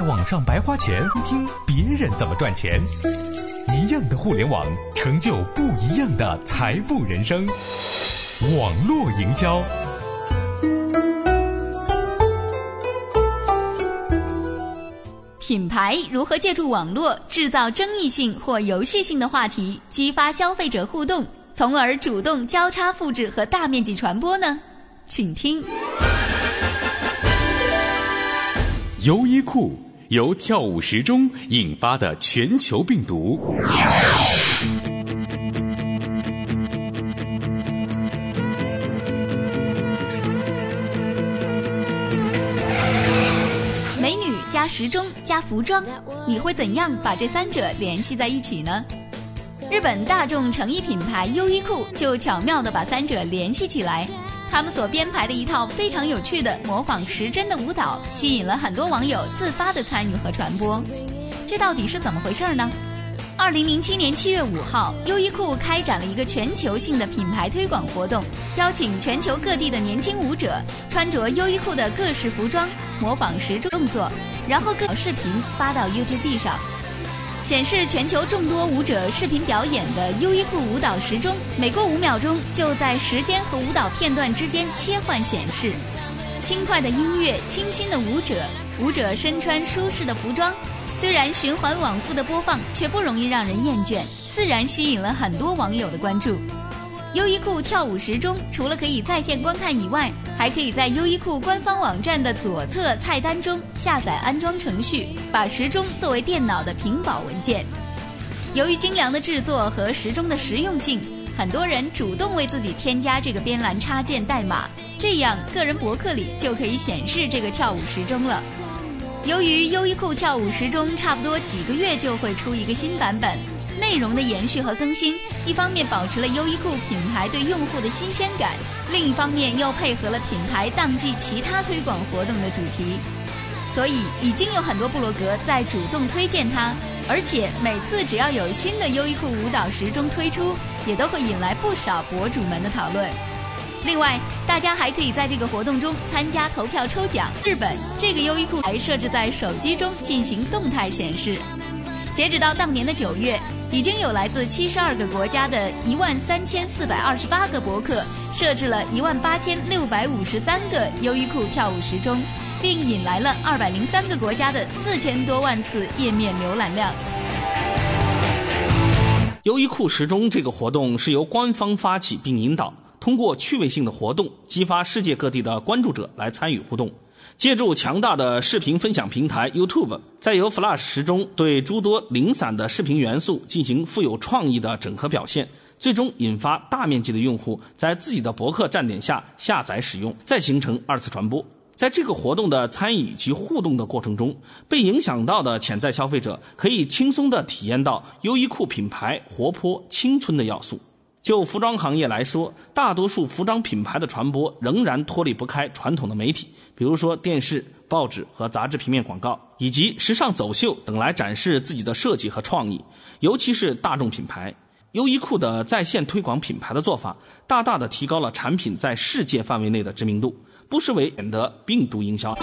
网上白花钱，听别人怎么赚钱。一样的互联网，成就不一样的财富人生。网络营销，品牌如何借助网络制造争议性或游戏性的话题，激发消费者互动，从而主动交叉复制和大面积传播呢？请听。优衣库由跳舞时钟引发的全球病毒。美女加时钟加服装，你会怎样把这三者联系在一起呢？日本大众成衣品牌优衣库就巧妙地把三者联系起来。他们所编排的一套非常有趣的模仿时针的舞蹈，吸引了很多网友自发的参与和传播。这到底是怎么回事呢？二零零七年七月五号，优衣库开展了一个全球性的品牌推广活动，邀请全球各地的年轻舞者穿着优衣库的各式服装，模仿时钟动作，然后各视频发到 YouTube 上。显示全球众多舞者视频表演的优衣库舞蹈时钟，每过五秒钟就在时间和舞蹈片段之间切换显示。轻快的音乐，清新的舞者，舞者身穿舒适的服装，虽然循环往复的播放，却不容易让人厌倦，自然吸引了很多网友的关注。优衣库跳舞时钟除了可以在线观看以外，还可以在优衣库官方网站的左侧菜单中下载安装程序，把时钟作为电脑的屏保文件。由于精良的制作和时钟的实用性，很多人主动为自己添加这个边栏插件代码，这样个人博客里就可以显示这个跳舞时钟了。由于优衣库跳舞时钟差不多几个月就会出一个新版本，内容的延续和更新，一方面保持了优衣库品牌对用户的新鲜感，另一方面又配合了品牌当季其他推广活动的主题，所以已经有很多部落格在主动推荐它，而且每次只要有新的优衣库舞蹈时钟推出，也都会引来不少博主们的讨论。另外，大家还可以在这个活动中参加投票抽奖。日本这个优衣库还设置在手机中进行动态显示。截止到当年的九月，已经有来自七十二个国家的一万三千四百二十八个博客设置了一万八千六百五十三个优衣库跳舞时钟，并引来了二百零三个国家的四千多万次页面浏览量。优衣库时钟这个活动是由官方发起并引导。通过趣味性的活动，激发世界各地的关注者来参与互动。借助强大的视频分享平台 YouTube，再由 Flash 时钟对诸多零散的视频元素进行富有创意的整合表现，最终引发大面积的用户在自己的博客站点下下载使用，再形成二次传播。在这个活动的参与及互动的过程中，被影响到的潜在消费者可以轻松地体验到优衣库品牌活泼青春的要素。就服装行业来说，大多数服装品牌的传播仍然脱离不开传统的媒体，比如说电视、报纸和杂志平面广告，以及时尚走秀等来展示自己的设计和创意。尤其是大众品牌，优衣库的在线推广品牌的做法，大大的提高了产品在世界范围内的知名度，不失为的病毒营销。